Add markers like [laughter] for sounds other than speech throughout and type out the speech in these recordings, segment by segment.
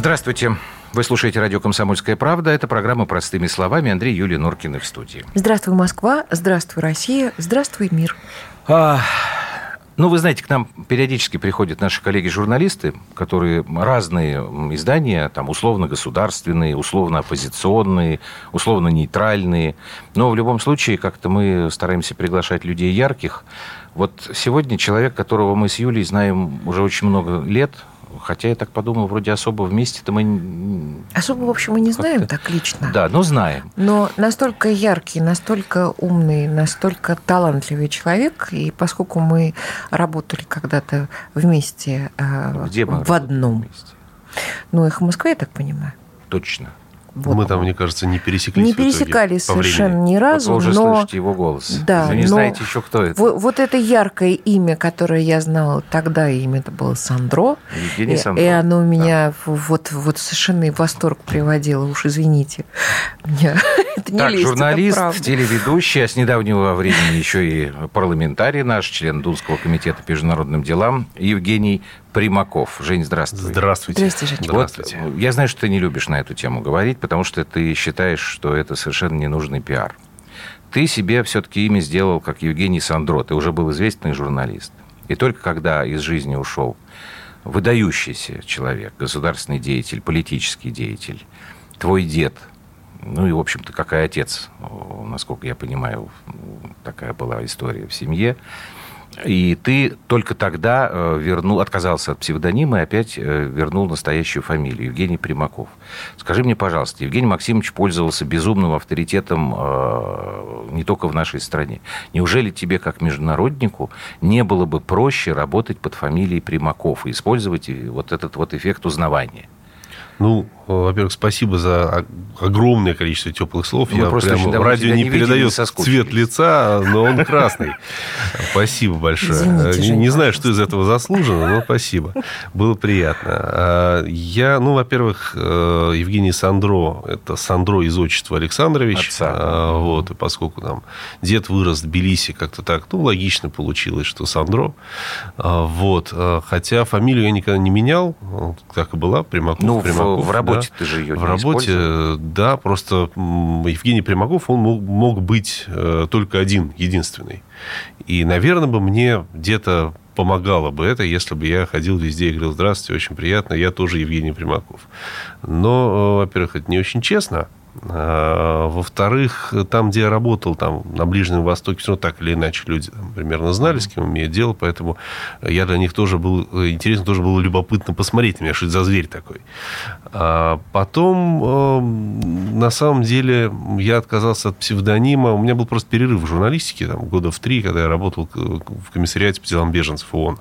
Здравствуйте. Вы слушаете радио «Комсомольская правда». Это программа «Простыми словами». Андрей Юлия Норкина в студии. Здравствуй, Москва. Здравствуй, Россия. Здравствуй, мир. А, ну, вы знаете, к нам периодически приходят наши коллеги-журналисты, которые разные издания, там, условно-государственные, условно-оппозиционные, условно-нейтральные. Но в любом случае, как-то мы стараемся приглашать людей ярких. Вот сегодня человек, которого мы с Юлей знаем уже очень много лет, Хотя я так подумал, вроде особо вместе-то мы... Особо, в общем, мы не знаем так лично. Да, но знаем. Но настолько яркий, настолько умный, настолько талантливый человек, и поскольку мы работали когда-то вместе э, Где в одном... Вместе? Ну, их в Москве, я так понимаю. Точно. Вот. Мы там, мне кажется, не пересеклись. Не пересекались совершенно ни разу. Вот вы уже но... слышите его голос. Да, вы не знаете еще, кто это. Вот, вот это яркое имя, которое я знала тогда, имя это было Сандро. Евгений Сандро. И оно меня да. вот, вот совершенно в восторг приводило. Уж извините. [laughs] Меня [laughs] это не так, лезть, журналист, телеведущий, а с недавнего времени еще и парламентарий наш, член Дунского комитета по международным делам Евгений Примаков. Жень, здравствуй. Здравствуйте. Здравствуйте, Жень. Здравствуйте. Вот, я знаю, что ты не любишь на эту тему говорить, потому что ты считаешь, что это совершенно ненужный пиар. Ты себе все-таки имя сделал, как Евгений Сандро. Ты уже был известный журналист. И только когда из жизни ушел выдающийся человек, государственный деятель, политический деятель, твой дед, ну и, в общем-то, как и отец, насколько я понимаю, такая была история в семье, и ты только тогда э, вернул, отказался от псевдонима и опять э, вернул настоящую фамилию, Евгений Примаков. Скажи мне, пожалуйста, Евгений Максимович пользовался безумным авторитетом э, не только в нашей стране. Неужели тебе, как международнику, не было бы проще работать под фамилией Примаков и использовать вот этот вот эффект узнавания? Ну, во-первых, спасибо за огромное количество теплых слов. Ну, Я прямо радио не, не передает цвет лица, но он красный. Спасибо большое. Извините, Жень, не знаю, что из этого заслужено, но спасибо. Было приятно. А, я, ну, во-первых, э, Евгений Сандро, это Сандро из отчества Александрович. Отца. А, вот, и поскольку там дед вырос в Тбилиси, как-то так, ну, логично получилось, что Сандро. А, вот. Хотя фамилию я никогда не менял, так и была, Примаков. Ну, Примаков, в работе да. ты же ее В работе, да, просто Евгений Примаков, он мог, мог быть э, только один, единственный. И, наверное, бы мне где-то помогало бы это, если бы я ходил везде и говорил, здравствуйте, очень приятно, я тоже Евгений Примаков. Но, э, во-первых, это не очень честно, во-вторых, там, где я работал, там, на Ближнем Востоке, все равно так или иначе люди там, примерно знали, с кем имеют дело, поэтому я для них тоже был интересно, тоже было любопытно посмотреть на меня, что это за зверь такой. А потом, эм, на самом деле, я отказался от псевдонима. У меня был просто перерыв в журналистике, там, года в три, когда я работал в комиссариате по делам беженцев ООН.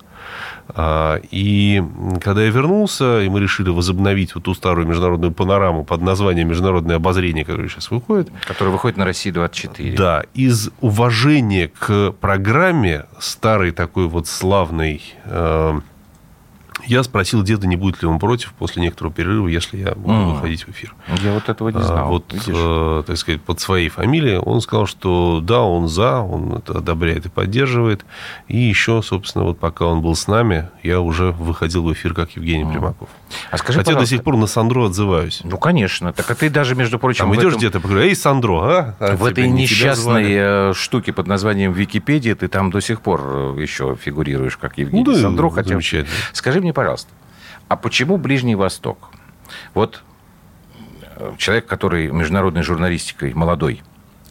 А, и когда я вернулся, и мы решили возобновить вот ту старую международную панораму под названием «Международное обозрение», которое сейчас выходит. Которое выходит на «России-24». Да. Из уважения к программе старой такой вот славной э, я спросил деда, не будет ли он против после некоторого перерыва, если я буду mm. выходить в эфир. Я вот этого не знал. А, вот, э, так сказать, под своей фамилией. Он сказал, что да, он за, он это одобряет и поддерживает. И еще, собственно, вот пока он был с нами, я уже выходил в эфир как Евгений mm. Примаков. А скажи, Хотя до сих пор на Сандро отзываюсь. Ну, конечно. Так а ты даже, между прочим... Там идешь этом... где-то, говорю, эй, Сандро, а? а в этой несчастной э, штуке под названием Википедия ты там до сих пор э, еще фигурируешь как Евгений ну, да, Сандро. Хотя... Скажи мне, пожалуйста, а почему Ближний Восток? Вот э, человек, который международной журналистикой молодой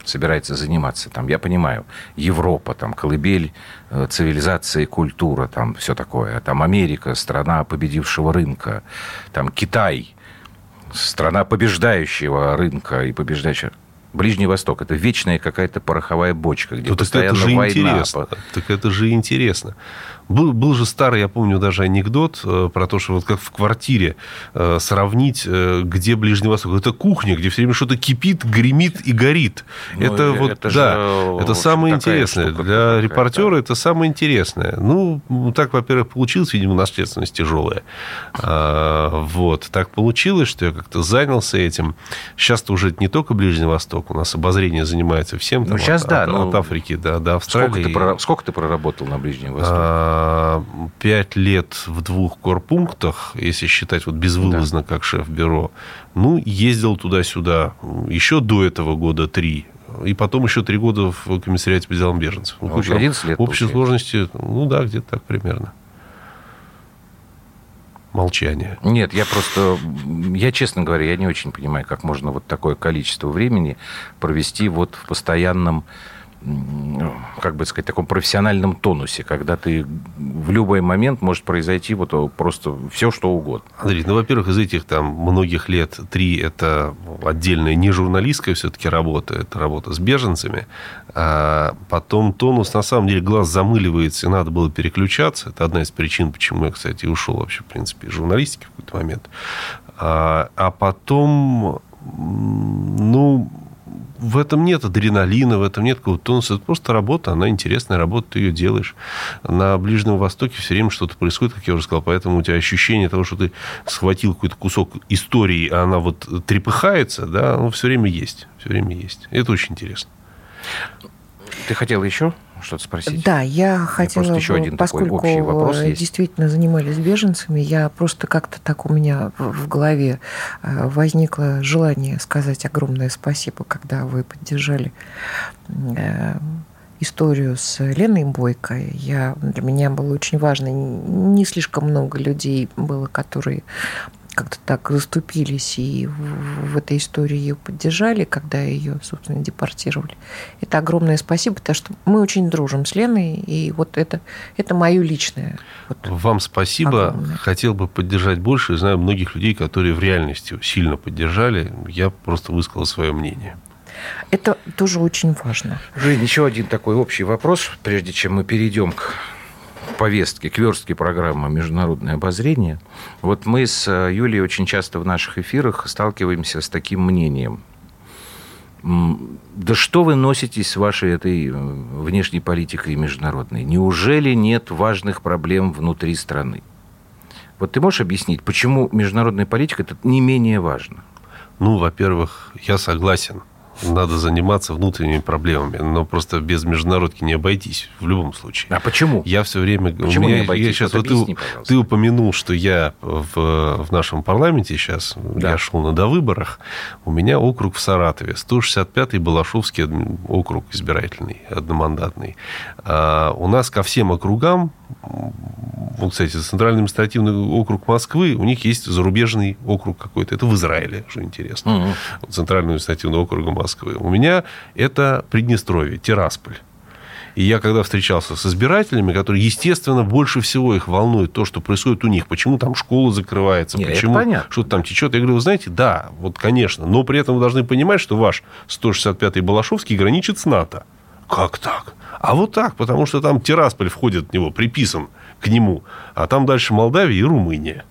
собирается заниматься, там, я понимаю, Европа, там, колыбель э, цивилизация и культура, там, все такое, там, Америка, страна победившего рынка, там, Китай, страна побеждающего рынка и побеждающего... Ближний Восток. Это вечная какая-то пороховая бочка, где ну, постоянно это же война. Интересно. Так это же интересно. Был, был же старый, я помню, даже анекдот э, про то, что вот как в квартире э, сравнить, э, где Ближний Восток. Это кухня, где все время что-то кипит, гремит и горит. Ну, это вот, это да, же, это самое интересное. Для репортера это самое интересное. Ну, так, во-первых, получилось, видимо, наследственность тяжелая. А, вот. Так получилось, что я как-то занялся этим. Сейчас-то уже не только Ближний Восток. У нас обозрение занимается всем. Ну, сейчас от, да. От, ну, от Африки до, до Австралии. Сколько ты, про, сколько ты проработал на Ближнем Востоке? А, пять лет в двух корпунктах, если считать вот безвылазно, да. как шеф-бюро. Ну, ездил туда-сюда. Еще до этого года три и потом еще три года в комиссариате по делам беженцев. Ну, 11 лет, В общей получается. сложности, ну да, где-то так примерно молчание. Нет, я просто, я, честно говоря, я не очень понимаю, как можно вот такое количество времени провести вот в постоянном как бы сказать, таком профессиональном тонусе, когда ты в любой момент может произойти вот просто все, что угодно. Андрей, ну, во-первых, из этих там многих лет три – это отдельная не журналистская все-таки работа, это работа с беженцами. А потом тонус, на самом деле, глаз замыливается, и надо было переключаться. Это одна из причин, почему я, кстати, ушел вообще, в принципе, из журналистики в какой-то момент. А, а потом, ну, в этом нет адреналина, в этом нет какого-то тонуса. Это просто работа, она интересная работа, ты ее делаешь. На Ближнем Востоке все время что-то происходит, как я уже сказал, поэтому у тебя ощущение того, что ты схватил какой-то кусок истории, а она вот трепыхается, да, оно все время есть. Все время есть. Это очень интересно. Ты хотел еще что-то спросить? Да, я хотела, еще один поскольку такой общий вопрос есть. действительно занимались беженцами, я просто как-то так у меня в голове э, возникло желание сказать огромное спасибо, когда вы поддержали э, историю с Леной Бойко. Я, для меня было очень важно. Не слишком много людей было, которые как-то так заступились и в, в этой истории ее поддержали, когда ее, собственно, депортировали. Это огромное спасибо, потому что мы очень дружим с Леной, и вот это, это мое личное. Вот, Вам спасибо. Огромное. Хотел бы поддержать больше. Знаю многих людей, которые в реальности сильно поддержали. Я просто высказал свое мнение. Это тоже очень важно. Жень, еще один такой общий вопрос, прежде чем мы перейдем к повестки, к верстке программы «Международное обозрение». Вот мы с э, Юлией очень часто в наших эфирах сталкиваемся с таким мнением. Да что вы носитесь с вашей этой э, внешней политикой международной? Неужели нет важных проблем внутри страны? Вот ты можешь объяснить, почему международная политика это не менее важно? Ну, во-первых, я согласен надо заниматься внутренними проблемами. Но просто без международки не обойтись в любом случае. А почему? Я все время... Почему меня, не обойтись? Я сейчас, вот объясни, ты, ты упомянул, что я в, в нашем парламенте сейчас, да. я шел на довыборах, у меня округ в Саратове, 165-й Балашовский округ избирательный, одномандатный. А у нас ко всем округам вот, кстати, Центральный административный округ Москвы, у них есть зарубежный округ какой-то. Это в Израиле, что интересно. Угу. Центральный административный округ Москвы. У меня это Приднестровье, Тирасполь. И я когда встречался с избирателями, которые, естественно, больше всего их волнует то, что происходит у них, почему там школа закрывается, Нет, почему что-то там течет. Я говорю, вы знаете, да, вот, конечно, но при этом вы должны понимать, что ваш 165-й Балашовский граничит с НАТО. Как так? А вот так, потому что там Тирасполь входит в него, приписан к нему, а там дальше Молдавия и Румыния.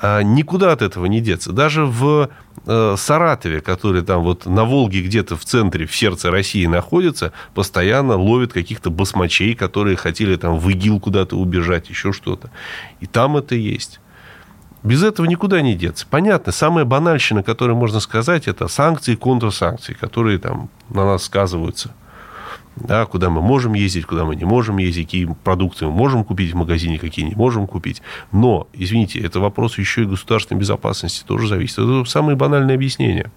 А никуда от этого не деться. Даже в Саратове, который там вот на Волге где-то в центре, в сердце России находится, постоянно ловят каких-то басмачей, которые хотели там в ИГИЛ куда-то убежать, еще что-то. И там это есть. Без этого никуда не деться. Понятно, самая банальщина, которую можно сказать, это санкции и контрсанкции, которые там на нас сказываются – да, куда мы можем ездить, куда мы не можем ездить, какие продукты мы можем купить в магазине, какие не можем купить. Но, извините, это вопрос еще и государственной безопасности тоже зависит. Это самое банальное объяснение.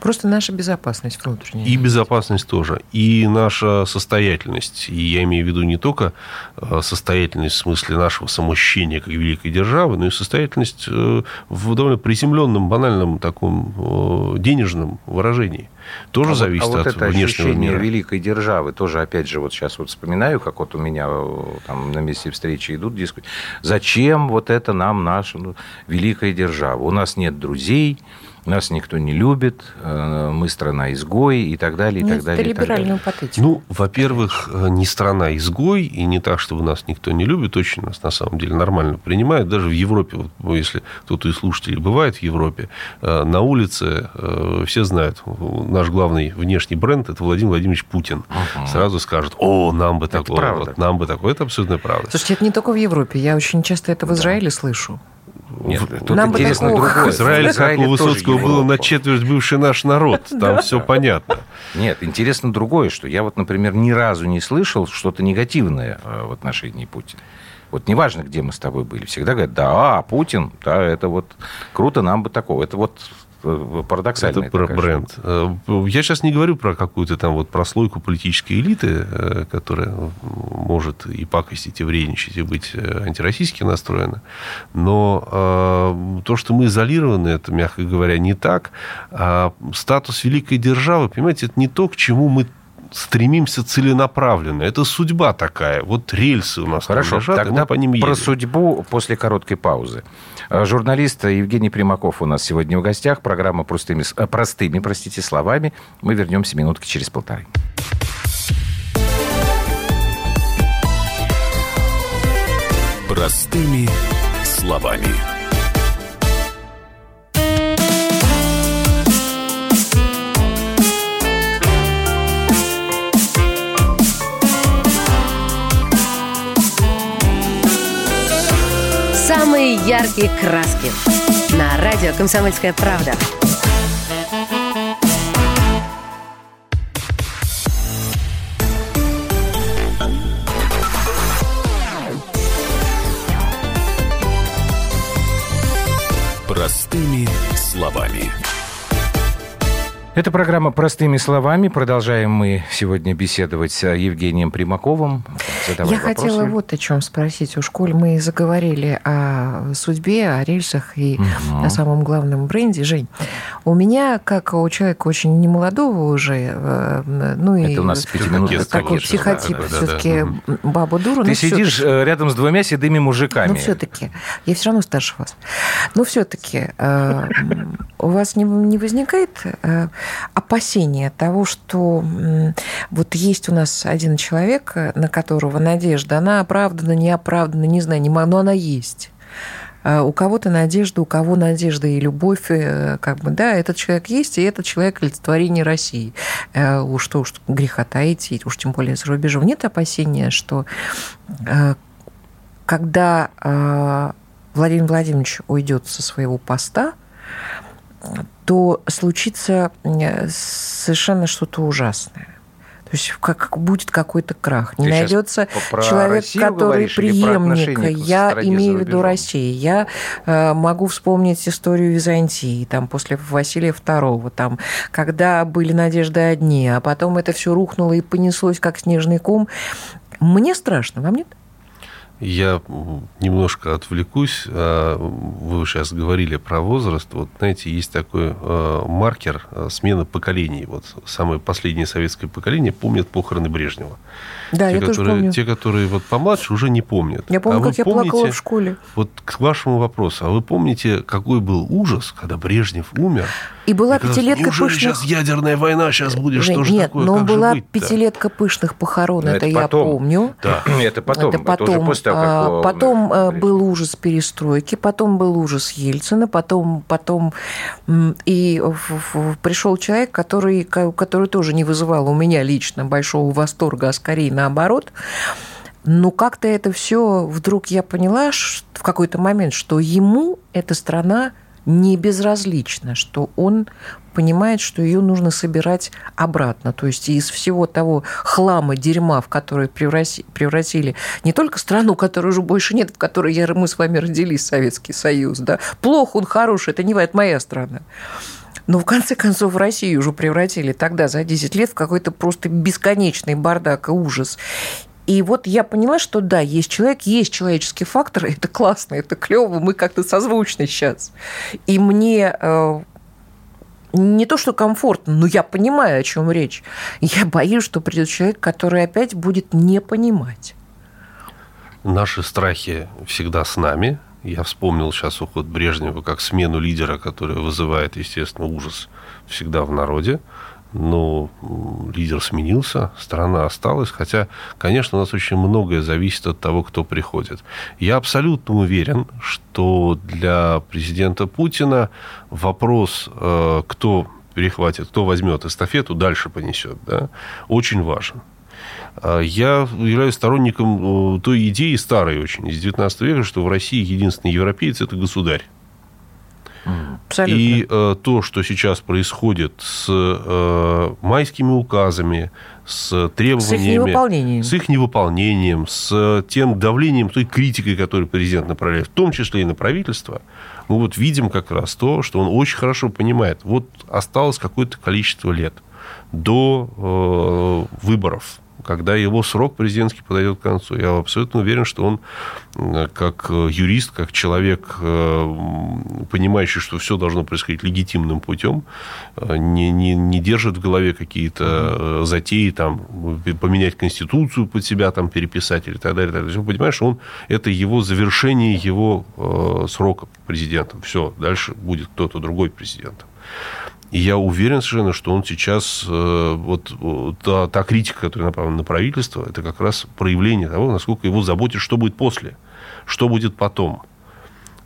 Просто наша безопасность внутренняя. И безопасность тоже. И наша состоятельность. И я имею в виду не только э, состоятельность в смысле нашего самоощущения как великой державы, но и состоятельность э, в довольно приземленном, банальном таком э, денежном выражении. Тоже а зависит вот, а вот от это внешнего ощущение мира. великой державы тоже, опять же, вот сейчас вот вспоминаю, как вот у меня там на месте встречи идут дискуссии. Зачем вот это нам наша ну, великая держава? У нас нет друзей, нас никто не любит, э, мы страна изгой и так далее, и Нет, так далее. Это либеральную патетику. Ну, во-первых, э, не страна изгой, и не так, чтобы нас никто не любит, очень нас на самом деле нормально принимают. Даже в Европе, вот, если кто-то из слушателей бывает в Европе, э, на улице все знают, наш главный внешний бренд – это Владимир Владимирович Путин. Угу. Сразу скажут, о, нам бы такое, вот, нам бы такое. Это абсолютно правда. Слушайте, это не только в Европе, я очень часто это в Израиле да. слышу. Нет, тут Нам интересно другое. Израиль, как у Высоцкого, было на четверть бывший наш народ. Там все понятно. Нет, интересно другое, что я вот, например, ни разу не слышал что-то негативное э, в отношении Путина. Вот неважно, где мы с тобой были, всегда говорят, да, Путин, да, это вот круто, нам бы такого. Это вот Э, парадоксальная. Это про бренд. Э, я сейчас не говорю про какую-то там вот прослойку политической элиты, э, которая может и пакостить, и вредничать, и быть антироссийски настроена. Но то, что мы изолированы, это, мягко говоря, не так. А статус великой державы, понимаете, это не то, к чему мы стремимся целенаправленно. Это судьба такая. Вот рельсы у нас Хорошо, лежат, тогда по ним едем. про судьбу после короткой паузы. Э, журналист Евгений Примаков у нас сегодня в гостях. Программа простыми, э, простыми простите, словами. Мы вернемся минутки через полторы. Простыми словами. Яркие краски. На радио «Комсомольская правда». Простыми словами. Это программа «Простыми словами». Продолжаем мы сегодня беседовать с Евгением Примаковым. Задавай Я вопросы. хотела вот о чем спросить. Уж коль мы заговорили о судьбе, о рельсах и угу. о самом главном бренде. Жень, у меня, как у человека очень немолодого уже, э, ну и... Это у нас Такой психотип да, все-таки да, да. бабу дуру. Ты сидишь э, рядом с двумя седыми мужиками. Ну все-таки. Я все равно старше вас. Но все-таки э, у вас не, не возникает опасения того, что вот есть у нас один человек, на которого надежда, она оправдана, не оправдана, не знаю, не но она есть. А у кого-то надежда, у кого надежда и любовь, э, как бы, да, этот человек есть, и этот человек олицетворение России. Э, уж что, уж греха таить, уж тем более за рубежом. Нет опасения, что э, когда Владимир Владимирович уйдет со своего поста, то случится совершенно что-то ужасное. То есть как будет какой-то крах. Не Ты найдется человек, Россию который преемник. Я имею в виду Россию. Я э, могу вспомнить историю Византии, там после Василия II, там, когда были надежды одни, а потом это все рухнуло и понеслось как снежный ком. Мне страшно, вам нет? Я немножко отвлекусь. А, вы сейчас говорили про возраст. Вот, знаете, есть такой а, маркер а, смены поколений. Вот самое последнее советское поколение помнит похороны Брежнева. Да, те, я которые, тоже помню. Те, которые вот помладше, уже не помнят. Я помню, а как я помните, плакала в школе. Вот к вашему вопросу. А вы помните, какой был ужас, когда Брежнев умер? И была и пятилетка пышных... сейчас ядерная война сейчас будет? Жень, что же нет, такое? но как была пятилетка пышных похорон, это, это я потом. помню. Да, [clears throat] это потом. Это потом. Это после того, как... А, потом э, был ужас перестройки, потом был ужас Ельцина, потом, потом и пришел человек, который, который тоже не вызывал у меня лично большого восторга, а скорее наоборот. Но как-то это все вдруг я поняла в какой-то момент, что ему эта страна не безразлична, что он понимает, что ее нужно собирать обратно. То есть из всего того хлама, дерьма, в который превратили не только страну, которой уже больше нет, в которой я, мы с вами родились, Советский Союз, да, плохо он хороший, это не это моя страна. Но в конце концов Россию уже превратили тогда за 10 лет в какой-то просто бесконечный бардак и ужас. И вот я поняла, что да, есть человек, есть человеческий фактор, [laughs] это классно, это клево, мы как-то созвучны сейчас. И мне э, не то, что комфортно, но я понимаю, о чем речь. Я боюсь, что придет человек, который опять будет не понимать. Наши страхи всегда с нами. Я вспомнил сейчас уход Брежнева как смену лидера, который вызывает, естественно, ужас всегда в народе но лидер сменился, страна осталась, хотя, конечно, у нас очень многое зависит от того, кто приходит. Я абсолютно уверен, что для президента Путина вопрос, э, кто перехватит, кто возьмет эстафету, дальше понесет, да, очень важен. А я являюсь сторонником э, той идеи старой очень, из 19 века, что в России единственный европеец – это государь. Абсолютно. И э, то, что сейчас происходит с э, майскими указами, с требованиями... С их невыполнением. С их невыполнением, с тем давлением, той критикой, которую президент направляет, в том числе и на правительство, мы вот видим как раз то, что он очень хорошо понимает. Вот осталось какое-то количество лет до э, выборов когда его срок президентский подойдет к концу. Я абсолютно уверен, что он как юрист, как человек, э, понимающий, что все должно происходить легитимным путем, э, не, не, не держит в голове какие-то затеи, там, поменять конституцию под себя, там, переписать или так далее. Так далее. Понимаешь, он, это его завершение его э, срока президентом. Все, дальше будет кто-то другой президентом. И я уверен совершенно, что он сейчас, э, вот та, та критика, которая направлена на правительство, это как раз проявление того, насколько его заботит, что будет после, что будет потом.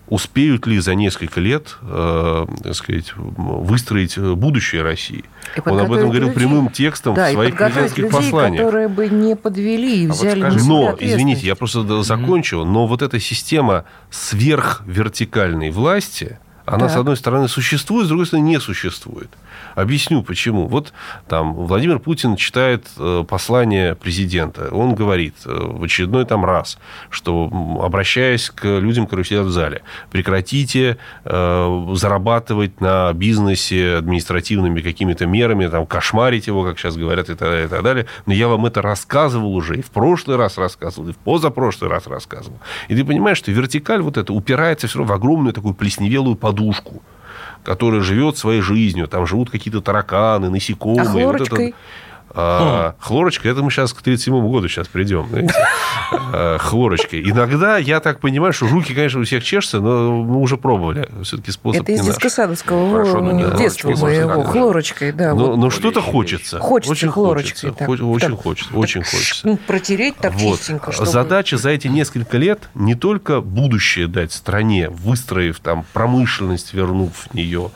Успеют ли за несколько лет, э, так сказать, выстроить будущее России? Он об этом говорил людей. прямым текстом да, в своих президентских людей, посланиях. которые бы не подвели и взяли а вот скажи, Но, извините, я просто закончу, mm-hmm. но вот эта система сверхвертикальной власти – она, так. с одной стороны, существует, с другой стороны, не существует. Объясню, почему. Вот там Владимир Путин читает э, послание президента. Он говорит э, в очередной там раз, что, обращаясь к людям, которые сидят в зале, прекратите э, зарабатывать на бизнесе административными какими-то мерами, там, кошмарить его, как сейчас говорят, и так далее, и так далее. Но я вам это рассказывал уже, и в прошлый раз рассказывал, и в позапрошлый раз рассказывал. И ты понимаешь, что вертикаль вот эта упирается все равно в огромную такую плесневелую подушку которая живет своей жизнью. Там живут какие-то тараканы, насекомые. А хлорочкой? Вот это... А, хлорочка, это мы сейчас к 37 году сейчас придем. А, хлорочкой. Иногда я так понимаю, что руки, конечно, у всех чешутся, но мы уже пробовали. Все-таки способ Это из детско-садовского детства моего. Хлорочкой, да. Но, но что-то хочется. Хочется очень хлорочкой. Хочется, так, очень так, хочется. Так, очень хочется. Протереть так вот. чистенько. Чтобы... Задача за эти несколько лет не только будущее дать стране, выстроив там промышленность, вернув в нее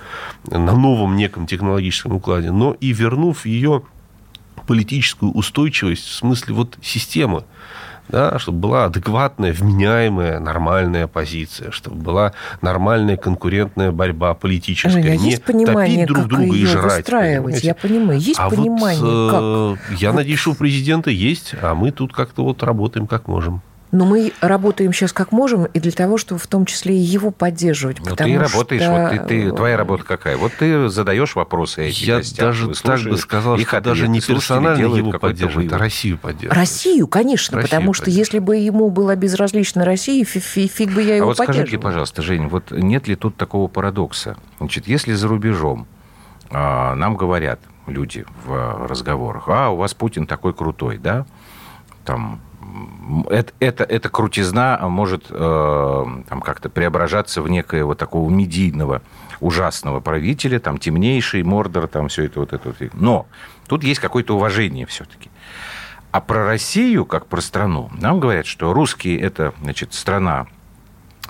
на новом неком технологическом укладе, но и вернув ее политическую устойчивость в смысле вот системы да, чтобы была адекватная, вменяемая, нормальная позиция, чтобы была нормальная конкурентная борьба политическая. Женя, не есть понимание, топить друг как друга и жрать. Понимаете? Я понимаю, есть а понимание, вот, как? Я вот. надеюсь, что у президента есть, а мы тут как-то вот работаем как можем. Но мы работаем сейчас как можем, и для того, чтобы в том числе и его поддерживать. Ну, ты работаешь, что... вот ты, ты, твоя работа какая? Вот ты задаешь вопросы этим Я гостям, даже так бы сказал, их что даже не персонально его поддерживать, а Россию поддерживать. Россию, конечно, Россию потому что если бы ему была безразлична Россия, фиг, фиг бы я его а вот поддерживал. скажите, пожалуйста, Жень, вот нет ли тут такого парадокса? Значит, если за рубежом а, нам говорят люди в разговорах, а, у вас Путин такой крутой, да, там это, это, эта крутизна может э, там как-то преображаться в некоего такого медийного ужасного правителя, там темнейший Мордор, там все это вот это. Вот. Но тут есть какое-то уважение все-таки. А про Россию, как про страну, нам говорят, что русские это, значит, страна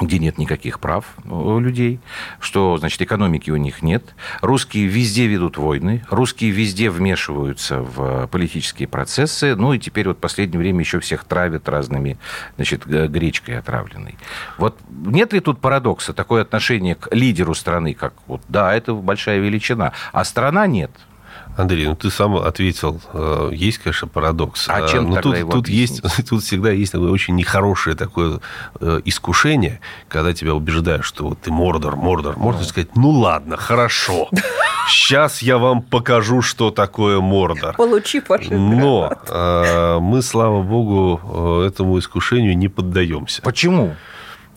где нет никаких прав у людей, что, значит, экономики у них нет. Русские везде ведут войны, русские везде вмешиваются в политические процессы, ну и теперь вот в последнее время еще всех травят разными, значит, гречкой отравленной. Вот нет ли тут парадокса, такое отношение к лидеру страны, как вот, да, это большая величина, а страна нет – Андрей, ну ты сам ответил, э, есть, конечно, парадокс. А чем Но тогда тут, его тут есть, [laughs] тут всегда есть такое очень нехорошее такое э, искушение, когда тебя убеждают, что вот ты Мордор, Мордор, Мордор, сказать, ну ладно, хорошо, сейчас я вам покажу, что такое Мордор. Получи, пожалуйста. Но э, мы, слава богу, этому искушению не поддаемся. Почему?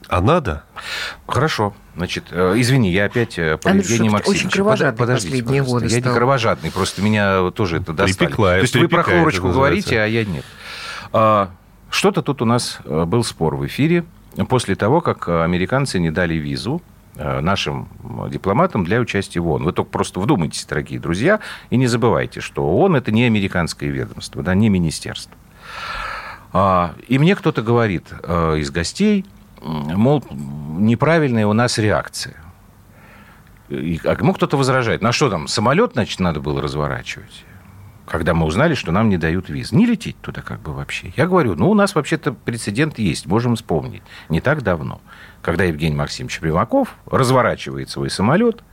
А надо? Хорошо. Значит, э, извини, я опять э, по Евгению Максимовичу. очень кровожадный Подождите, последние годы Я стал. не кровожадный, просто меня тоже это достали. Припекла, То есть вы про хлорочку говорите, а я нет. А, что-то тут у нас э, был спор в эфире после того, как американцы не дали визу нашим дипломатам для участия в ООН. Вы только просто вдумайтесь, дорогие друзья, и не забывайте, что ООН – это не американское ведомство, да, не министерство. А, и мне кто-то говорит из гостей – мол, неправильная у нас реакция. И, а, ну, кто-то возражает. На что там, самолет, значит, надо было разворачивать? когда мы узнали, что нам не дают виз. Не лететь туда как бы вообще. Я говорю, ну, у нас вообще-то прецедент есть, можем вспомнить. Не так давно, когда Евгений Максимович Примаков разворачивает свой самолет,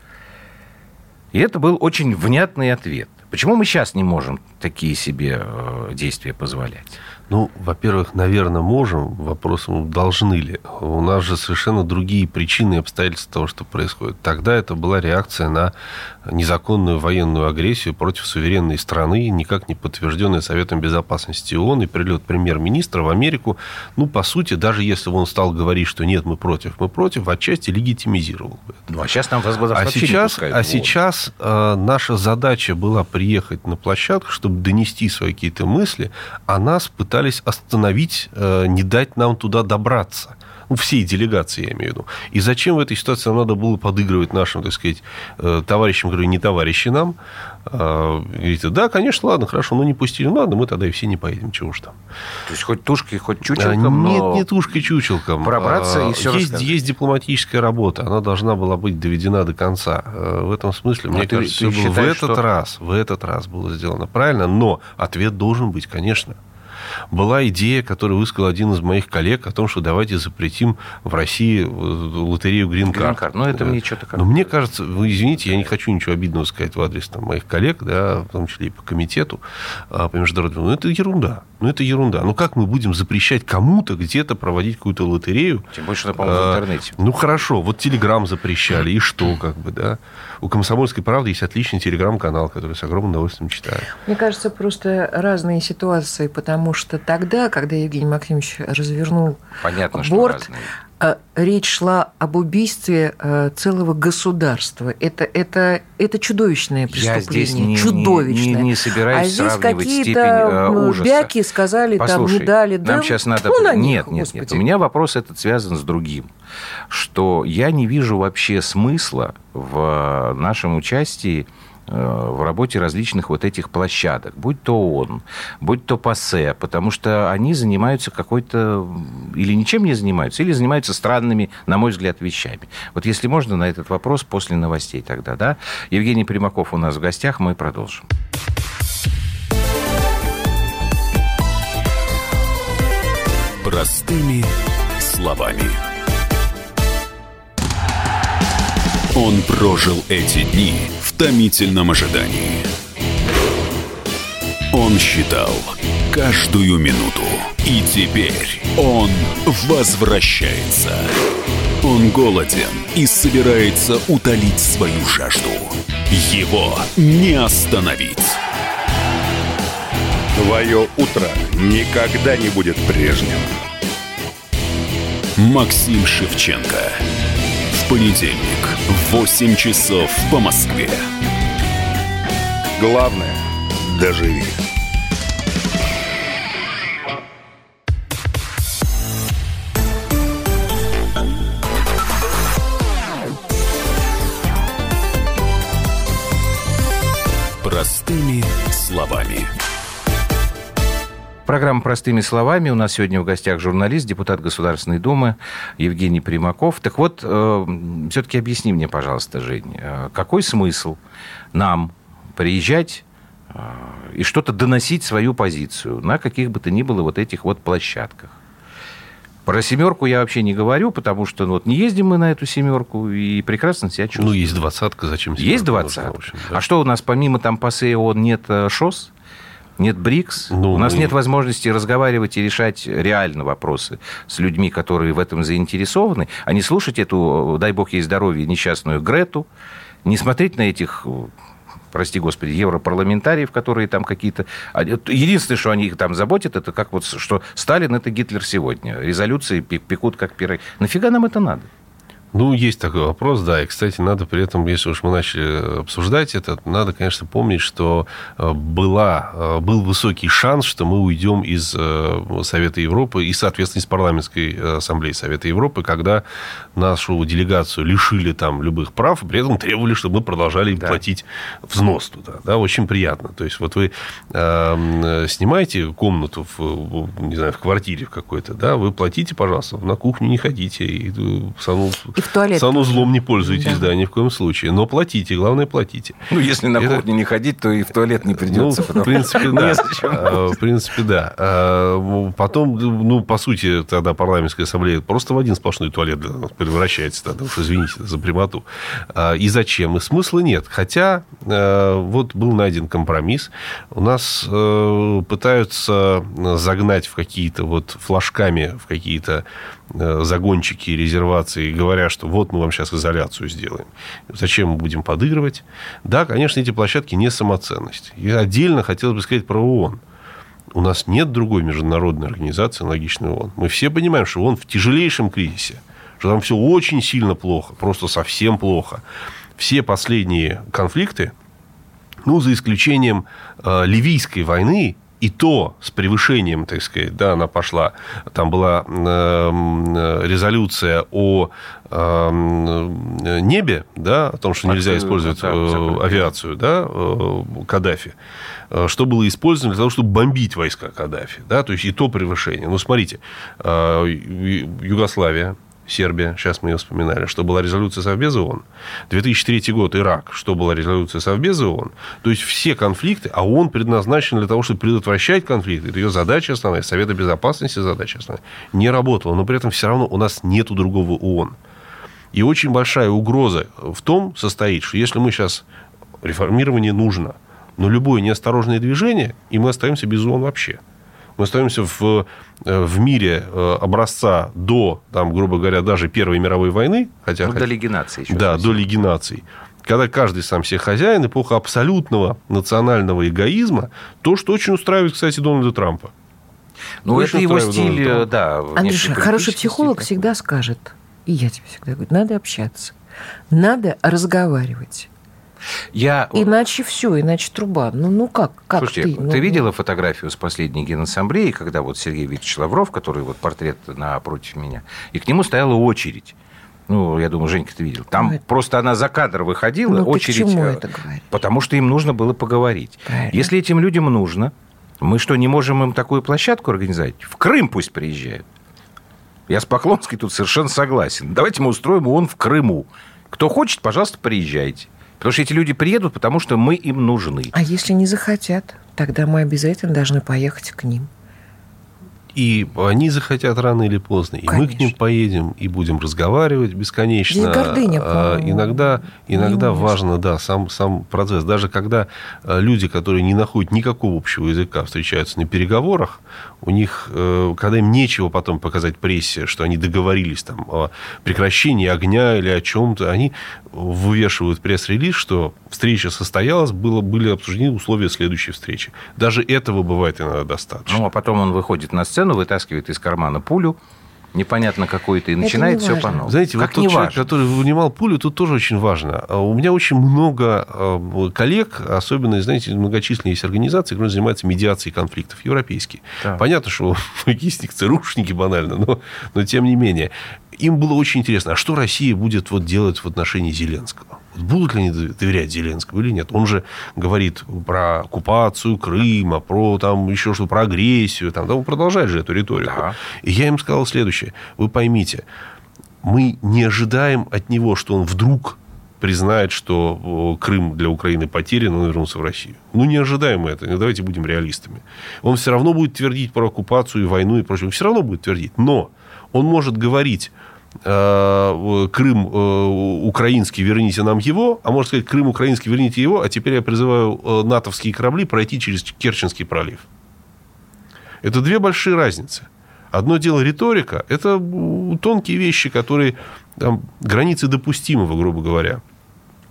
и это был очень внятный ответ. Почему мы сейчас не можем такие себе э, действия позволять? Ну, во-первых, наверное, можем. Вопросом, должны ли. У нас же совершенно другие причины и обстоятельства того, что происходит. Тогда это была реакция на незаконную военную агрессию против суверенной страны, никак не подтвержденная Советом Безопасности ООН, и прилет премьер-министра в Америку, ну, по сути, даже если бы он стал говорить, что нет, мы против, мы против, отчасти легитимизировал бы Ну, а сейчас нам вас а сейчас, а сейчас э, наша задача была приехать на площадку, чтобы донести свои какие-то мысли, а нас пытались остановить, э, не дать нам туда добраться ну, всей делегации, я имею в виду. И зачем в этой ситуации нам надо было подыгрывать нашим, так сказать, э, товарищам, которые не товарищи нам? А, говорите, да, конечно, ладно, хорошо, но не пустили, ну, ладно, мы тогда и все не поедем, чего уж там. То есть хоть тушкой, хоть чучелком, Нет, не тушкой, чучелком. Пробраться и все есть, есть дипломатическая работа, она должна была быть доведена до конца. Э, в этом смысле, но мне ты, кажется, ты все было в этот что... раз, в этот раз было сделано правильно, но ответ должен быть, конечно была идея, которую высказал один из моих коллег о том, что давайте запретим в России э, лотерею Грин-карт. Грин Но это мне что-то как... Но мне кажется, вы извините, я не хочу ничего обидного сказать в адрес там, моих коллег, да, в том числе и по комитету а, по международному. Но это ерунда. Ну, это ерунда. Ну, как мы будем запрещать кому-то где-то проводить какую-то лотерею? Тем более, что, по-моему, в а, интернете. Ну, хорошо. Вот Телеграм запрещали. И что, как бы, да? У «Комсомольской правды» есть отличный Телеграм-канал, который с огромным удовольствием читаю. Мне кажется, просто разные ситуации, потому что тогда, когда Евгений Максимович развернул Понятно, борт, Э, речь шла об убийстве э, целого государства. Это, это, это чудовищное преступление. Я здесь не, чудовищное. Не, не, не собираюсь а здесь какие-то э, ужаса. бяки сказали, Послушай, там не дали. Да, нам сейчас надо... Ну, нет, них, нет, нет. У меня вопрос этот связан с другим. Что я не вижу вообще смысла в нашем участии в работе различных вот этих площадок, будь то ООН, будь то ПАСЕ, потому что они занимаются какой-то... Или ничем не занимаются, или занимаются странными, на мой взгляд, вещами. Вот если можно на этот вопрос после новостей тогда, да? Евгений Примаков у нас в гостях, мы продолжим. Простыми словами. Он прожил эти дни томительном ожидании. Он считал каждую минуту. И теперь он возвращается. Он голоден и собирается утолить свою жажду. Его не остановить. Твое утро никогда не будет прежним. Максим Шевченко. Понедельник в 8 часов по Москве. Главное – доживи. Простыми словами. Программа «Простыми словами». У нас сегодня в гостях журналист, депутат Государственной Думы Евгений Примаков. Так вот, э, все-таки объясни мне, пожалуйста, Жень, э, какой смысл нам приезжать э, и что-то доносить свою позицию на каких бы то ни было вот этих вот площадках? Про семерку я вообще не говорю, потому что ну, вот не ездим мы на эту семерку и прекрасно себя чувствуем. Ну, есть двадцатка, зачем Есть двадцатка. Да. А что у нас помимо там ПАСЕ ООН нет ШОС? Нет БРИКС, ну, у нас мы... нет возможности разговаривать и решать реально вопросы с людьми, которые в этом заинтересованы, а не слушать эту, дай бог ей здоровье, несчастную Грету, не смотреть на этих прости господи, европарламентариев, которые там какие-то... Единственное, что они их там заботят, это как вот, что Сталин – это Гитлер сегодня. Резолюции пекут как пиры. Нафига нам это надо? Ну, есть такой вопрос, да. И, кстати, надо при этом, если уж мы начали обсуждать это, надо, конечно, помнить, что э, была, э, был высокий шанс, что мы уйдем из э, Совета Европы и, соответственно, из парламентской ассамблеи Совета Европы, когда нашу делегацию лишили там любых прав, при этом требовали, чтобы мы продолжали да. платить взнос туда. Да, очень приятно. То есть, вот вы э, снимаете комнату в, не знаю, в квартире в какой-то, да, вы платите, пожалуйста, на кухню не ходите, и в салон И в туалет санузлом не пользуйтесь, да. да, ни в коем случае. Но платите, главное, платите. Ну, если на это... кухне не ходить, то и в туалет не придется. Ну, в [laughs] принципе, да. А, в принципе, да. А, потом, ну, по сути, тогда парламентская ассамблея просто в один сплошной туалет для нас превращается. Тогда уж извините за прямоту. А, и зачем? И смысла нет. Хотя вот был найден компромисс. У нас э, пытаются загнать в какие-то вот флажками, в какие-то Э, загончики резервации, говоря, что вот мы вам сейчас изоляцию сделаем. Зачем мы будем подыгрывать? Да, конечно, эти площадки не самоценность. И отдельно хотелось бы сказать про ООН. У нас нет другой международной организации, аналогичной ООН. Мы все понимаем, что ООН в тяжелейшем кризисе, что там все очень сильно плохо, просто совсем плохо. Все последние конфликты, ну, за исключением э, Ливийской войны, и то с превышением, так сказать, да, она пошла. Там была э, резолюция о э, небе, да, о том, что нельзя использовать да, э, авиацию, да, э, Каддафи, э, что было использовано для того, чтобы бомбить войска Каддафи, да, то есть и то превышение. Ну, смотрите, э, Югославия, Сербия, сейчас мы ее вспоминали, что была резолюция Совбеза ООН. 2003 год, Ирак, что была резолюция Совбеза ООН. То есть, все конфликты, а ООН предназначен для того, чтобы предотвращать конфликты. Это ее задача основная, Совета Безопасности задача основная. Не работала, но при этом все равно у нас нету другого ООН. И очень большая угроза в том состоит, что если мы сейчас реформирование нужно, но любое неосторожное движение, и мы остаемся без ООН вообще – мы остаемся в, э, в мире э, образца до, там, грубо говоря, даже Первой мировой войны. Хотя, ну, до Лиги наций. Еще да, до Лиги наций. Когда каждый сам себе хозяин, эпоха абсолютного национального эгоизма, то, что очень устраивает, кстати, Дональда Трампа. Ну, очень это его стиль, да. Андрюша, хороший психолог всегда скажет, и я тебе всегда говорю, надо общаться, надо разговаривать. Я... Иначе все, иначе труба. Ну, ну как? как Слушайте, ты? Ну, ты ну... видела фотографию с последней Генассамблеи, когда вот Сергей Викторович Лавров, который вот портрет напротив меня, и к нему стояла очередь. Ну, я думаю, Женька, ты видел. Там ну, просто она за кадр выходила, ну, очередь. Почему э, это говоришь? Потому что им нужно было поговорить. Правильно. Если этим людям нужно, мы что, не можем им такую площадку организовать? В Крым пусть приезжают. Я с Поклонской тут совершенно согласен. Давайте мы устроим ООН в Крыму. Кто хочет, пожалуйста, приезжайте. Потому что эти люди приедут, потому что мы им нужны. А если не захотят, тогда мы обязательно должны поехать к ним. И они захотят рано или поздно. И Конечно. мы к ним поедем и будем разговаривать бесконечно. Здесь гордыня, а, иногда иногда важно, да, сам, сам процесс. Даже когда а, люди, которые не находят никакого общего языка, встречаются на переговорах, у них, э, когда им нечего потом показать прессе, что они договорились там о прекращении огня или о чем-то, они вывешивают пресс-релиз, что встреча состоялась, было, были обсуждены условия следующей встречи. Даже этого бывает иногда достаточно. Ну, а потом он выходит на сцену, вытаскивает из кармана пулю, непонятно какой-то, и начинает все по новому. Знаете, как вот тот человек, который вынимал пулю, тут тоже очень важно. А у меня очень много а, коллег, особенно, знаете, многочисленные есть организации, которые занимаются медиацией конфликтов, европейские. Да. Понятно, что [laughs] есть них ЦРУшники банально, но, но тем не менее. Им было очень интересно, а что Россия будет вот делать в отношении Зеленского? Будут ли они доверять Зеленскому или нет? Он же говорит про оккупацию Крыма, про там еще что про агрессию. Там, да, он продолжает же эту риторику. Да. И я им сказал следующее. Вы поймите, мы не ожидаем от него, что он вдруг признает, что Крым для Украины потерян, он вернулся в Россию. Ну, не ожидаем мы это. Давайте будем реалистами. Он все равно будет твердить про оккупацию и войну и прочее. Он все равно будет твердить. Но он может говорить Крым э, украинский, верните нам его, а может сказать, Крым украинский, верните его, а теперь я призываю э, натовские корабли пройти через Керченский пролив. Это две большие разницы. Одно дело риторика, это тонкие вещи, которые там, границы допустимого, грубо говоря.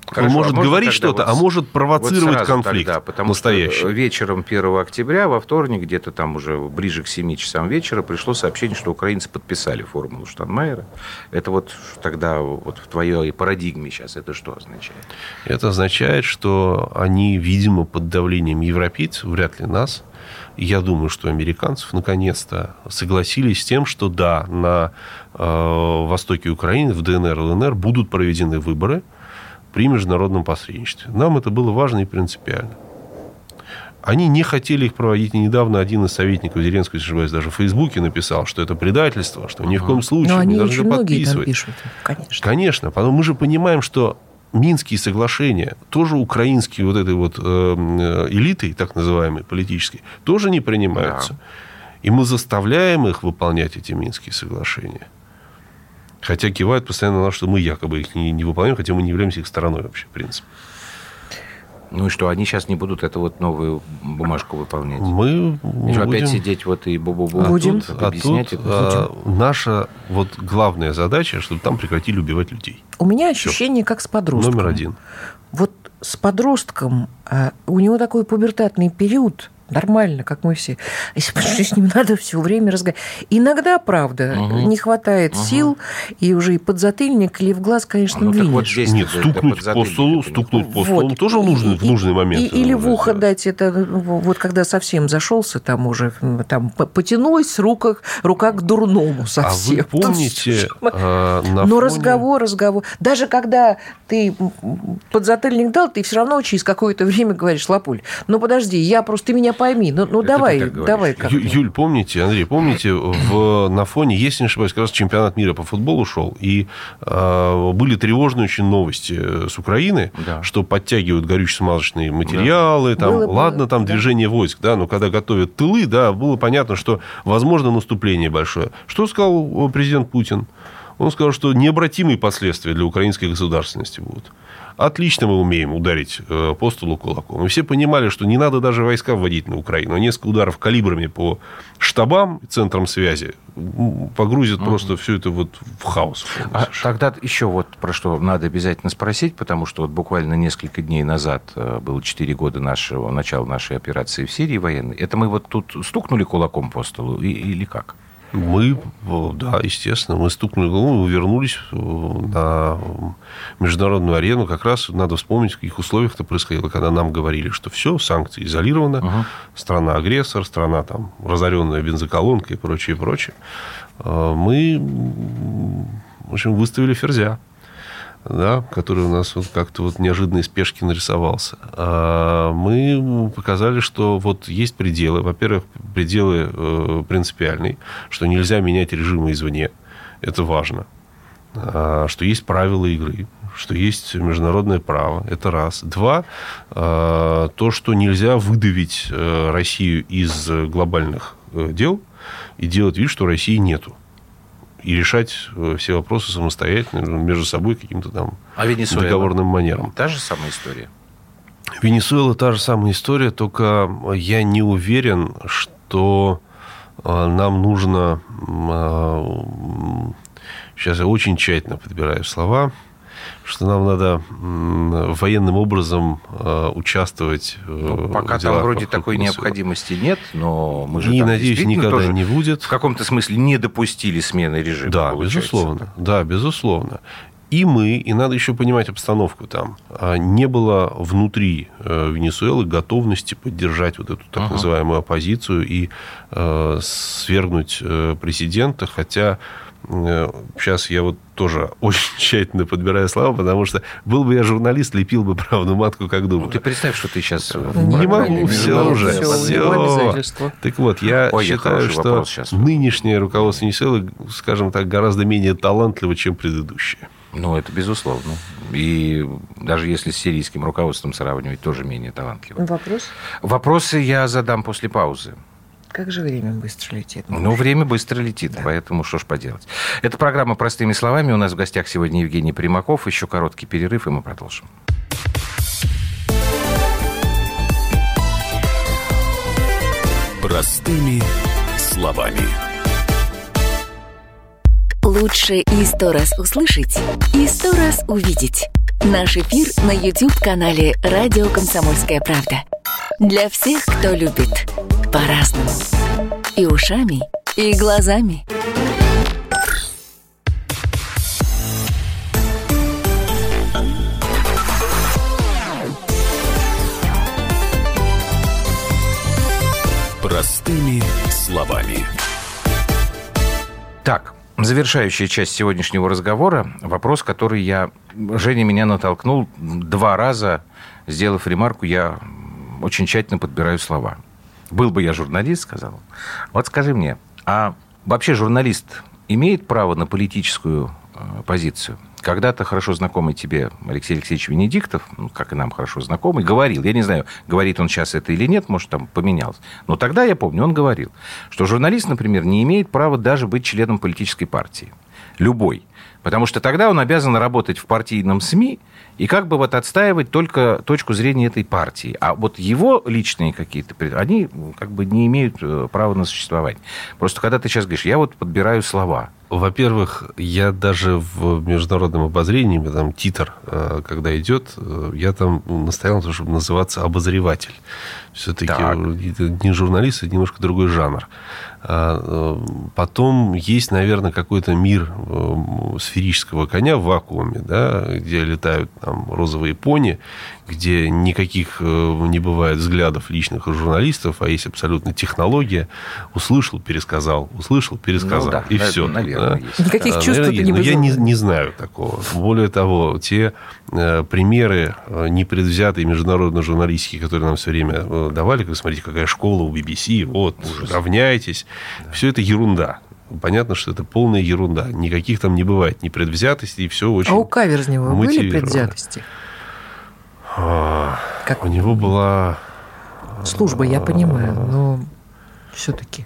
Хорошо, Он может а говорить что-то, вот, а может провоцировать вот конфликт тогда, потому настоящий. Что вечером 1 октября, во вторник, где-то там уже ближе к 7 часам вечера, пришло сообщение, что украинцы подписали формулу Штанмайера. Это вот тогда вот в твоей парадигме сейчас это что означает? Это означает, что они, видимо, под давлением европейцев, вряд ли нас, я думаю, что американцев наконец-то согласились с тем, что да, на э, востоке Украины, в ДНР, ЛНР будут проведены выборы – при международном посредничестве. Нам это было важно и принципиально. Они не хотели их проводить. И недавно один из советников Зеленского, если не ошибаюсь, даже в Фейсбуке написал, что это предательство, что ни в коем случае Но не они должны очень многие там подписывать. пишут, конечно. Конечно, потому мы же понимаем, что Минские соглашения, тоже украинские вот этой вот э, э, элитой, так называемой, политической, тоже не принимаются. И мы заставляем их выполнять эти Минские соглашения. Хотя кивают постоянно на нас, что мы якобы их не, не выполняем, хотя мы не являемся их стороной вообще, в принципе. Ну и что, они сейчас не будут эту вот новую бумажку выполнять? Мы что, опять будем- сидеть вот и бу-бу-бу Будем. тут А объяснять тут, это? а, наша вот главная задача, чтобы там прекратили убивать людей. У меня ощущение, как с подростком. Номер один. Вот с подростком а, у него такой пубертатный период, нормально, как мы все. Если потому что с ним [laughs] надо все время разговаривать. Иногда, правда, Мгм. не хватает Мгм. сил, и уже и подзатыльник или в глаз, конечно, Ну, так двинешь. вот здесь Нет, стукнуть по столу, стукнуть по Вот. столу тоже в нужный, в нужный момент. и- или в нужно ухо сделать. дать это, ну, вот когда совсем зашелся, там уже там потянулась рука, рука к дурному А совсем. вы [laughs] помните, а, на Но фоне- разговор, разговор. Даже когда ты подзатыльник дал, ты все равно через какое-то время говоришь, Лапуль, ну подожди, я просто, ты меня пойми, ну, ну давай, давай как Ю- Юль, помните, Андрей, помните, в, на фоне, если не ошибаюсь, как раз чемпионат мира по футболу шел, и а, были тревожные очень новости э, с Украины, Да. что подтягивают горюче-смазочные материалы, там, Было, было, ладно, там да. движение войск, да, но когда готовят тылы, да, было понятно, что возможно наступление большое. Что сказал э, президент Путин? Он сказал, что необратимые последствия для украинской государственности будут. Отлично мы умеем ударить э, по столу кулаком. И все понимали, что не надо даже войска вводить на Украину. Несколько ударов калибрами по штабам, центрам связи погрузят просто все это вот в хаос. А тогда еще вот про что надо обязательно спросить, потому что вот буквально несколько дней назад э, было 4 года нашего, начала нашей операции в Сирии военной. Это мы вот тут стукнули кулаком по столу или как? Мы, да, естественно, мы стукнули голову, вернулись э, на международную арену. Как раз надо вспомнить, в каких условиях это происходило, когда нам говорили, что все, санкции изолированы, Ага. страна агрессор, страна там разоренная бензоколонка и прочее, прочее. Э, Мы, в общем, выставили ферзя да, который у нас вот как-то вот неожиданной спешки нарисовался. А Мы показали, что вот есть пределы. Во-первых, пределы э, принципиальные, что нельзя менять режимы извне. Это важно. А, Что есть правила игры, что есть международное право. Это раз. Два, а, то, что нельзя выдавить э, Россию из глобальных э, дел и делать вид, что России нету и решать э, все вопросы самостоятельно между собой каким-то там А Венесуэла? договорным манером. Та же самая история. Венесуэла та же самая история, только я не уверен, что э, нам нужно... Сейчас я очень тщательно подбираю слова что нам надо военным образом э, участвовать э, Ну, пока в там делах вроде вокруг такой необходимости нет, но мы же И, там надеюсь, никогда тоже не будет. в каком-то смысле не допустили смены режима. Да, получается. безусловно. Да, безусловно. И мы, и надо еще понимать обстановку там, а, не было внутри э, Венесуэлы готовности поддержать вот эту так Ага. называемую оппозицию и свергнуть президента, хотя сейчас я вот тоже [laughs] очень тщательно подбираю слова, потому что был бы я журналист, лепил бы правду матку, как Ну, думаю. ты представь, что ты сейчас... Не могу, все уже, все. Так вот, я Ой, считаю, что нынешнее руководство Венесуэлы, скажем так, гораздо менее талантливо, чем предыдущее. Ну, это безусловно. И даже если с сирийским руководством сравнивать, тоже менее талантливо. Вопрос? Вопросы я задам после паузы. Как же время быстро летит. Ну, время быстро летит, поэтому что ж поделать. Это программа «Простыми словами». У нас в гостях сегодня Евгений Примаков. Еще короткий перерыв, и мы продолжим. Простыми словами. Лучше и сто раз услышать, и сто раз увидеть. Наш эфир на YouTube-канале «Радио Комсомольская правда». Для всех, кто любит по-разному. И ушами, и глазами. Простыми словами. Так, завершающая часть сегодняшнего разговора. Вопрос, который я... Женя меня натолкнул два раза, сделав ремарку, я очень тщательно подбираю слова. Был бы я журналист, сказал. Вот скажи мне, а вообще журналист имеет право на политическую э, позицию? Когда-то хорошо знакомый тебе Алексей Алексеевич Венедиктов, ну, как и нам хорошо знакомый, говорил, я не знаю, говорит он сейчас это или нет, может, там поменялось, но тогда, я помню, он говорил, что журналист, например, не имеет права даже быть членом политической партии. Любой. Потому что тогда он обязан работать в партийном СМИ и как бы вот отстаивать только точку зрения этой партии. А вот его личные какие-то, они как бы не имеют э, права на существование. Просто когда ты сейчас говоришь, я вот подбираю слова, во-первых, я даже в международном обозрении, там титр, э, когда идет, э, я там настоял, чтобы называться обозреватель. Все-таки не журналист, это немножко другой жанр. А, потом есть, наверное, какой-то мир сферического коня в вакууме, да, где летают там розовые пони, где никаких не бывает взглядов личных у журналистов, а есть абсолютно технология. Услышал, пересказал, услышал, пересказал, ну, да, и все. Наверное да? есть. Никаких а, чувств наверное, не Но я не, не знаю такого. Более того, те э, примеры э, непредвзятые международно журналистские, которые нам все время э, давали, как смотрите, какая школа у BBC, вот, Ужас. равняйтесь. Да. Все это ерунда. Понятно, что это полная ерунда. Никаких там не бывает ни предвзятости, и все очень А у Каверзнева были предвзятости? А, как? У него была... Служба, я понимаю, но все-таки.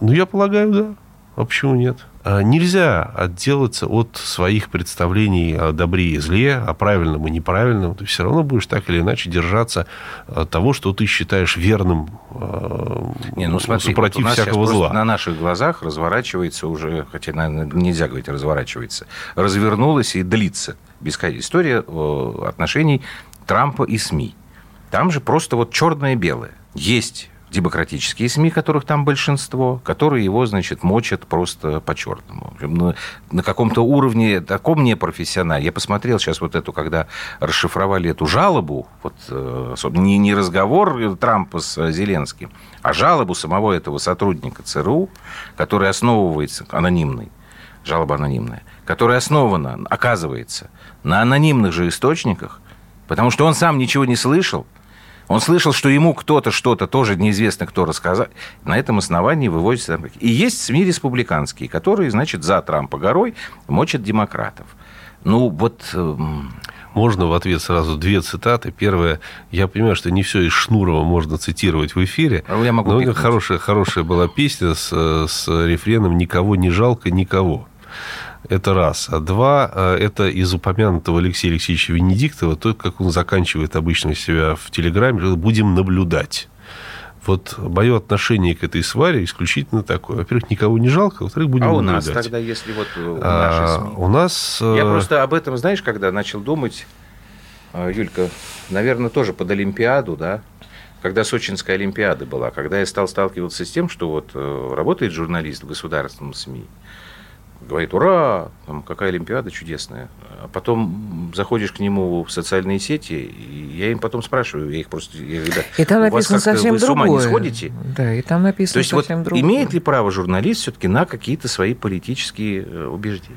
Ну, я полагаю, да. А почему нет? А нельзя отделаться от своих представлений о добре и зле, о правильном и неправильном. Ты все равно будешь так или иначе держаться того, что ты считаешь верным а, Не, ну, смотри, супротив вот всякого зла. На наших глазах разворачивается уже, хотя, наверное, нельзя говорить разворачивается, развернулась и длится история отношений Трампа и СМИ. Там же просто вот черное-белое. Есть демократические СМИ, которых там большинство, которые его, значит, мочат просто по-черному. На, каком-то уровне таком непрофессиональном. Я посмотрел сейчас вот эту, когда расшифровали эту жалобу, вот, э, не, не разговор Трампа с Зеленским, а жалобу самого этого сотрудника ЦРУ, который основывается, анонимный, жалоба анонимная, которая основана, оказывается, на анонимных же источниках, потому что он сам ничего не слышал, он слышал, что ему кто-то что-то тоже неизвестно кто рассказал. На этом основании выводится... И есть СМИ республиканские, которые, значит, за Трампа горой мочат демократов. Ну, вот... Эм, можно в ответ сразу две цитаты. Первая, я понимаю, что не все из Шнурова можно цитировать в эфире. А я могу но хорошая, хорошая была песня с, с рефреном «Никого не жалко, никого». Это раз. А два, э, это из упомянутого Алексея Алексеевича Венедиктова, то, как он заканчивает обычно себя в Телеграме, будем наблюдать. Вот мое отношение к этой сваре исключительно такое. Во-первых, никого не жалко, во-вторых, будем а наблюдать. А у нас тогда, если вот э, а, СМИ? У нас... Я э, просто об этом, знаешь, когда начал думать, Юлька, наверное, тоже под Олимпиаду, да, когда Сочинская Олимпиада была, когда я стал сталкиваться с тем, что вот работает журналист в государственном СМИ, говорит, ура, там, какая Олимпиада чудесная. А потом заходишь к нему в социальные сети, и я им потом спрашиваю, я их просто... Я говорю, да, и там написано совсем вы другое. с ума не сходите? Да, и там написано То есть совсем вот другое. имеет ли право журналист все-таки на какие-то свои политические э, убеждения?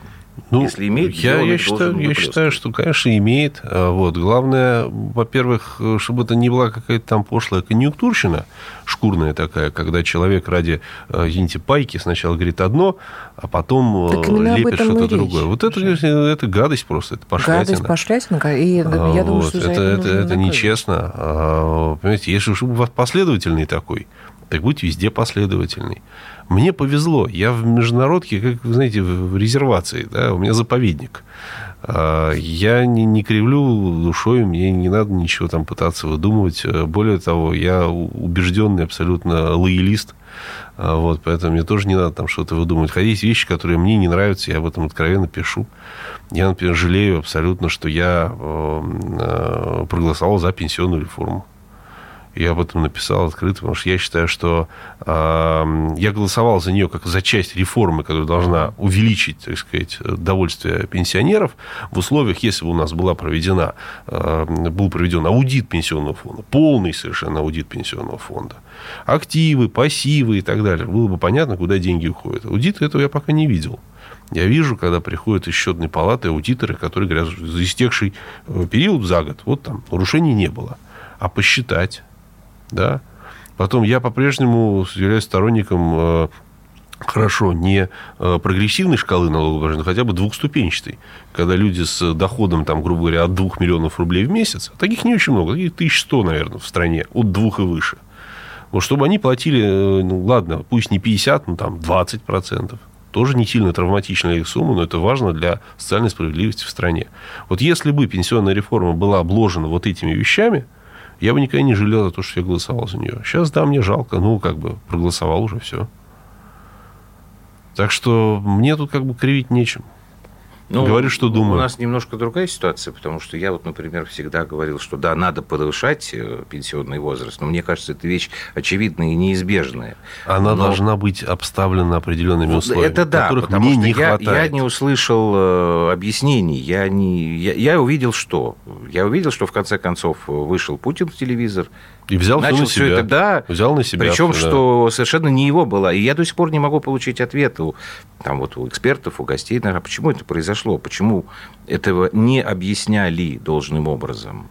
Ну, Если имеет, я, я, считаю, я считаю, что, конечно, имеет. А вот. Главное, во-первых, чтобы это не была какая-то там пошлая конъюнктурщина, шкурная такая, когда человек ради, э, извините, пайки сначала говорит одно, а потом э, лепит что-то другое. Вот это, это гадость просто, это пошлятина. Гадость, пошлятина, и я вот. думаю, что это, это, это, это нечестно. А, понимаете, если уж вы последовательный такой, так будь везде последовательный. Мне повезло. Я в международке, как вы знаете, в резервации. Да, у меня заповедник. А, я не, не кривлю душой, мне не надо ничего там пытаться выдумывать. Более того, я убежденный абсолютно лоялист. А, вот, поэтому мне тоже не надо там что-то выдумывать. Хотя вещи, которые мне не нравятся, я об этом откровенно пишу. Я, например, жалею абсолютно, что я э, проголосовал за пенсионную реформу. Я об этом написал открыто, потому что я считаю, что э, я голосовал за нее как за часть реформы, которая должна увеличить, так сказать, довольствие пенсионеров в условиях, если бы у нас была проведена, э, был проведен аудит пенсионного фонда, полный совершенно аудит пенсионного фонда, активы, пассивы и так далее, было бы понятно, куда деньги уходят. Аудита этого я пока не видел. Я вижу, когда приходят из счетной палаты аудиторы, которые говорят, за истекший э, период за год, вот там нарушений не было. а посчитать, да. Потом я по-прежнему являюсь сторонником э, хорошо, не э, прогрессивной шкалы налогообложения, но хотя бы двухступенчатой. Когда люди с доходом, там, грубо говоря, от 2 миллионов рублей в месяц, а таких не очень много, таких 1100, наверное, в стране, от двух и выше. Вот чтобы они платили, э, ну, ладно, пусть не 50, но там 20 процентов. Тоже не сильно травматичная их сумма, но это важно для социальной справедливости в стране. Вот если бы пенсионная реформа была обложена вот этими вещами, я бы никогда не жалел за то, что я голосовал за нее. Сейчас, да, мне жалко, ну, как бы проголосовал уже, все. Так что мне тут как бы кривить нечем. Ну, Говорю, что думаю. У нас немножко другая ситуация, потому что я вот, например, всегда говорил, что да, надо повышать э, пенсионный возраст, но мне кажется, это вещь очевидная и неизбежная. Она но... должна быть обставлена определенными условиями, это да, которых потому мне что не я, хватает. Я не услышал э, объяснений, я, не, я, я увидел что? Я увидел, что в конце концов вышел Путин в телевизор, и взял Начал все на себя. это, да. Взял на себя. Причем, да. что совершенно не его была. И я до сих пор не могу получить ответ у, там, вот, у экспертов, у гостей. Наверное, почему это произошло? Почему этого не объясняли должным образом?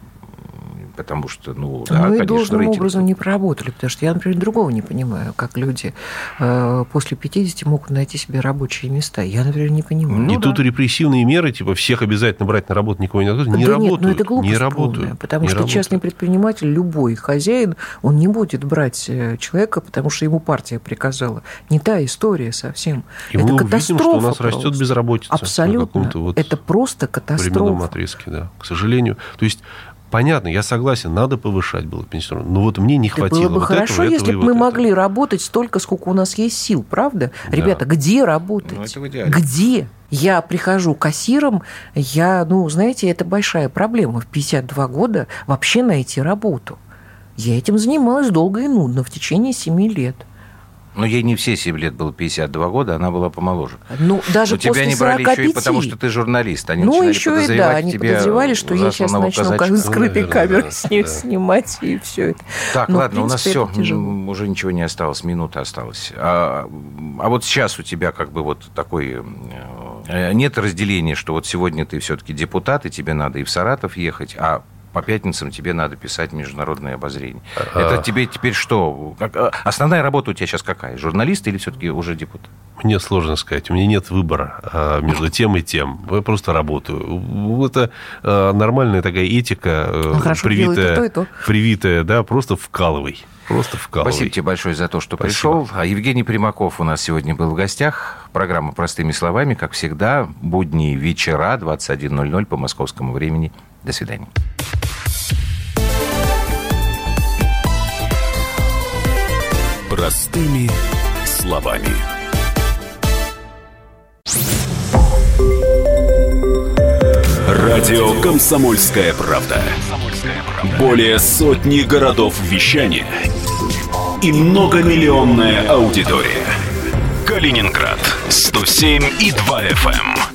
Потому что, ну, да, ну и конечно, должным рейтинг... образом не проработали, потому что я, например, другого не понимаю, как люди э, после 50 могут найти себе рабочие места. Я, например, не понимаю. Ну, и ну, тут да. репрессивные меры, типа всех обязательно брать на работу, никого не надо, не да работают. Нет, ну это глупость не полная, работают. потому не что работают. частный предприниматель, любой хозяин, он не будет брать э, человека, потому что ему партия приказала. Не та история совсем. И это мы катастрофа увидим, что у нас растет просто. безработица. на Абсолютно. вот это просто временном катастрофа. отрезке, да, к сожалению. То есть Понятно, я согласен, надо повышать было пенсионную. Но вот мне не Да хватило было бы вот хорошо, этого, если бы вот мы этого. могли работать столько, сколько у нас есть сил, правда? Да. Ребята, где работать? Ну, это в идеале. где? Я прихожу кассиром, я, ну, знаете, это большая проблема. В 52 года вообще найти работу. Я этим занималась долго и нудно в течение 7 лет. Ну, ей не все 7 лет было 52 года, она была помоложе. Ну, даже Но тебя после не брали 45. еще и потому, что ты журналист. Они ну, еще и да, они тебя подозревали, что я сейчас начну как скрытой Ну, камерой да, с ней да. снимать, и все это. Так, Но, в ладно, у нас принципе, все, тяжело. уже ничего не осталось, минута осталась. А, а вот сейчас у тебя как бы вот такой... э, Нет разделения, что вот сегодня ты все-таки депутат, и тебе надо и в Саратов ехать, а по пятницам тебе надо писать международное обозрение. Это тебе теперь что? А, основная работа у тебя сейчас какая? Журналист или все-таки уже депутат? Мне сложно сказать. У меня нет выбора а, между тем и тем. Я просто работаю. Это а, нормальная такая этика, э, Ну, хорошо, привитая, и то, и то. привитая, да, просто вкалывай. Просто вкалывай. Спасибо тебе большое за то, что Спасибо. пришел. А Евгений Примаков у нас сегодня был в гостях. Программа «Простыми словами», как всегда, будни вечера, 21.00 по московскому времени. До свидания. Простыми словами. Радио «Комсомольская правда». Более сотни городов вещания и многомиллионная аудитория. Калининград 107 и 2 FM.